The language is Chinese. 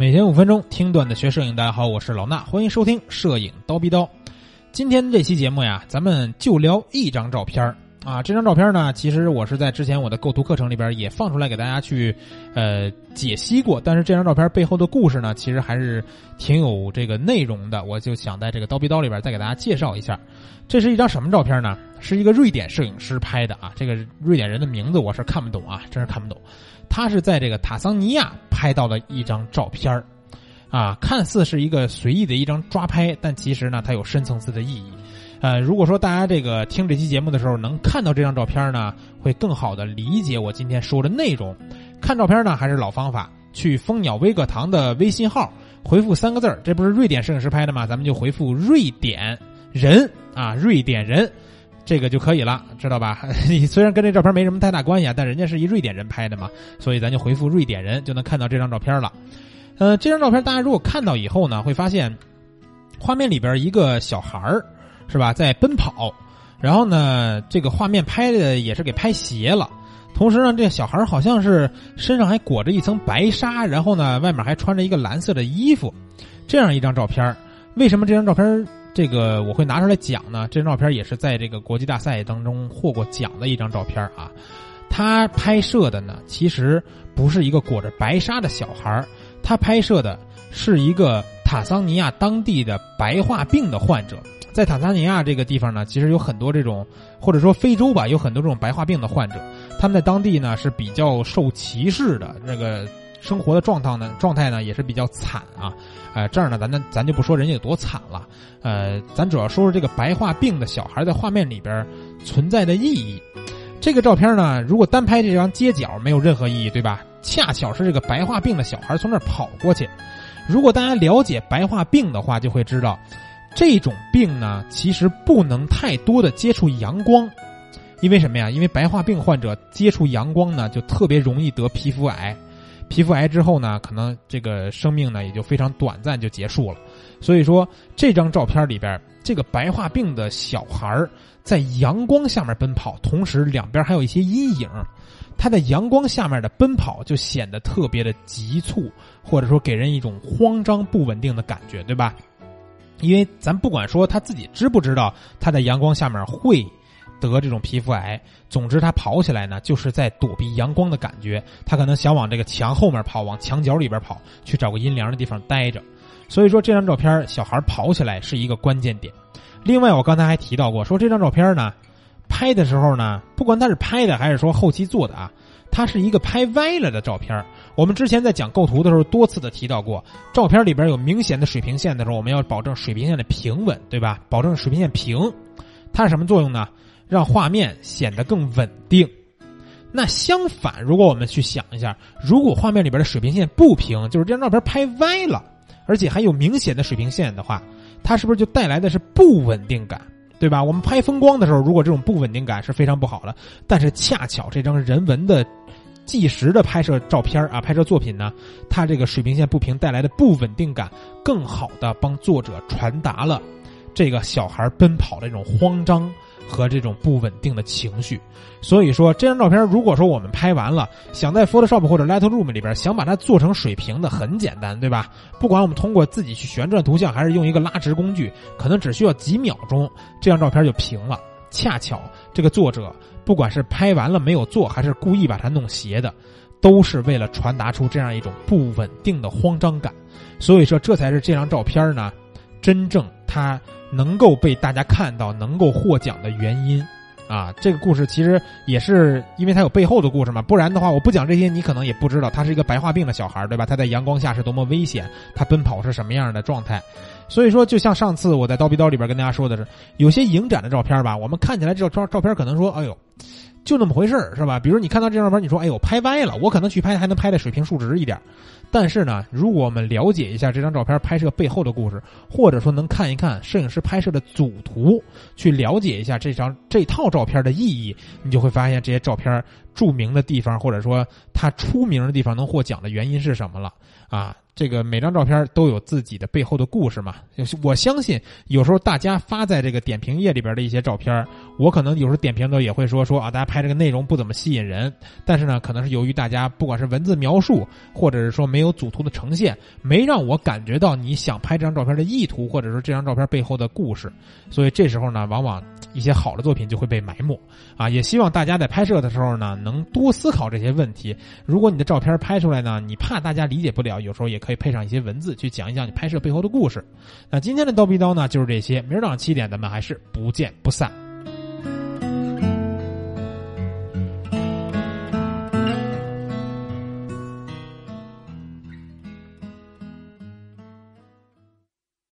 每天五分钟听段子学摄影，大家好，我是老衲，欢迎收听摄影刀逼刀。今天这期节目呀，咱们就聊一张照片啊。这张照片呢，其实我是在之前我的构图课程里边也放出来给大家去呃解析过，但是这张照片背后的故事呢，其实还是挺有这个内容的。我就想在这个刀逼刀里边再给大家介绍一下，这是一张什么照片呢？是一个瑞典摄影师拍的啊。这个瑞典人的名字我是看不懂啊，真是看不懂。他是在这个塔桑尼亚拍到的一张照片儿啊，看似是一个随意的一张抓拍，但其实呢，它有深层次的意义。呃，如果说大家这个听这期节目的时候能看到这张照片呢，会更好的理解我今天说的内容。看照片呢，还是老方法，去蜂鸟微课堂的微信号回复三个字儿这不是瑞典摄影师拍的吗？咱们就回复瑞典人啊，瑞典人。这个就可以了，知道吧？虽然跟这照片没什么太大关系啊，但人家是一瑞典人拍的嘛，所以咱就回复瑞典人就能看到这张照片了。呃，这张照片大家如果看到以后呢，会发现画面里边一个小孩儿是吧，在奔跑，然后呢，这个画面拍的也是给拍斜了，同时呢，这小孩好像是身上还裹着一层白纱，然后呢，外面还穿着一个蓝色的衣服，这样一张照片，为什么这张照片？这个我会拿出来讲呢。这张照片也是在这个国际大赛当中获过奖的一张照片啊。他拍摄的呢，其实不是一个裹着白纱的小孩儿他拍摄的是一个坦桑尼亚当地的白化病的患者。在坦桑尼亚这个地方呢，其实有很多这种，或者说非洲吧，有很多这种白化病的患者。他们在当地呢是比较受歧视的，这个生活的状态呢，状态呢也是比较惨啊。呃，这儿呢，咱咱咱就不说人家有多惨了，呃，咱主要说说这个白化病的小孩在画面里边存在的意义。这个照片呢，如果单拍这张街角没有任何意义，对吧？恰巧是这个白化病的小孩从那儿跑过去。如果大家了解白化病的话，就会知道，这种病呢，其实不能太多的接触阳光，因为什么呀？因为白化病患者接触阳光呢，就特别容易得皮肤癌。皮肤癌之后呢，可能这个生命呢也就非常短暂就结束了。所以说这张照片里边，这个白化病的小孩在阳光下面奔跑，同时两边还有一些阴影，他在阳光下面的奔跑就显得特别的急促，或者说给人一种慌张不稳定的感觉，对吧？因为咱不管说他自己知不知道他在阳光下面会。得这种皮肤癌，总之他跑起来呢，就是在躲避阳光的感觉。他可能想往这个墙后面跑，往墙角里边跑，去找个阴凉的地方待着。所以说这张照片，小孩跑起来是一个关键点。另外，我刚才还提到过，说这张照片呢，拍的时候呢，不管他是拍的还是说后期做的啊，它是一个拍歪了的照片。我们之前在讲构图的时候，多次的提到过，照片里边有明显的水平线的时候，我们要保证水平线的平稳，对吧？保证水平线平，它是什么作用呢？让画面显得更稳定。那相反，如果我们去想一下，如果画面里边的水平线不平，就是这张照片拍歪了，而且还有明显的水平线的话，它是不是就带来的是不稳定感，对吧？我们拍风光的时候，如果这种不稳定感是非常不好的，但是恰巧这张人文的纪实的拍摄照片啊，拍摄作品呢，它这个水平线不平带来的不稳定感，更好的帮作者传达了这个小孩奔跑的这种慌张。和这种不稳定的情绪，所以说这张照片，如果说我们拍完了，想在 Photoshop 或者 Lightroom 里边想把它做成水平的，很简单，对吧？不管我们通过自己去旋转图像，还是用一个拉直工具，可能只需要几秒钟，这张照片就平了。恰巧这个作者，不管是拍完了没有做，还是故意把它弄斜的，都是为了传达出这样一种不稳定的慌张感。所以说，这才是这张照片呢，真正它。能够被大家看到，能够获奖的原因，啊，这个故事其实也是因为它有背后的故事嘛，不然的话，我不讲这些，你可能也不知道他是一个白化病的小孩，对吧？他在阳光下是多么危险，他奔跑是什么样的状态。所以说，就像上次我在刀逼刀里边跟大家说的是，有些影展的照片吧，我们看起来照照照片可能说，哎呦。就那么回事儿，是吧？比如你看到这张照片，你说：“哎呦，拍歪了。”我可能去拍，还能拍的水平竖直一点。但是呢，如果我们了解一下这张照片拍摄背后的故事，或者说能看一看摄影师拍摄的组图，去了解一下这张这套照片的意义，你就会发现这些照片著名的地方，或者说它出名的地方能获奖的原因是什么了啊？这个每张照片都有自己的背后的故事嘛。我相信有时候大家发在这个点评页里边的一些照片，我可能有时候点评的时候也会说说啊，大家拍这个内容不怎么吸引人。但是呢，可能是由于大家不管是文字描述，或者是说没有组图的呈现，没让我感觉到你想拍这张照片的意图，或者说这张照片背后的故事。所以这时候呢，往往一些好的作品就会被埋没啊。也希望大家在拍摄的时候呢，能多思考这些问题。如果你的照片拍出来呢，你怕大家理解不了，有时候也可以配上一些文字去讲一讲你拍摄背后的故事。那今天的刀逼刀呢，就是这些。明儿早上七点，咱们还是不见不散。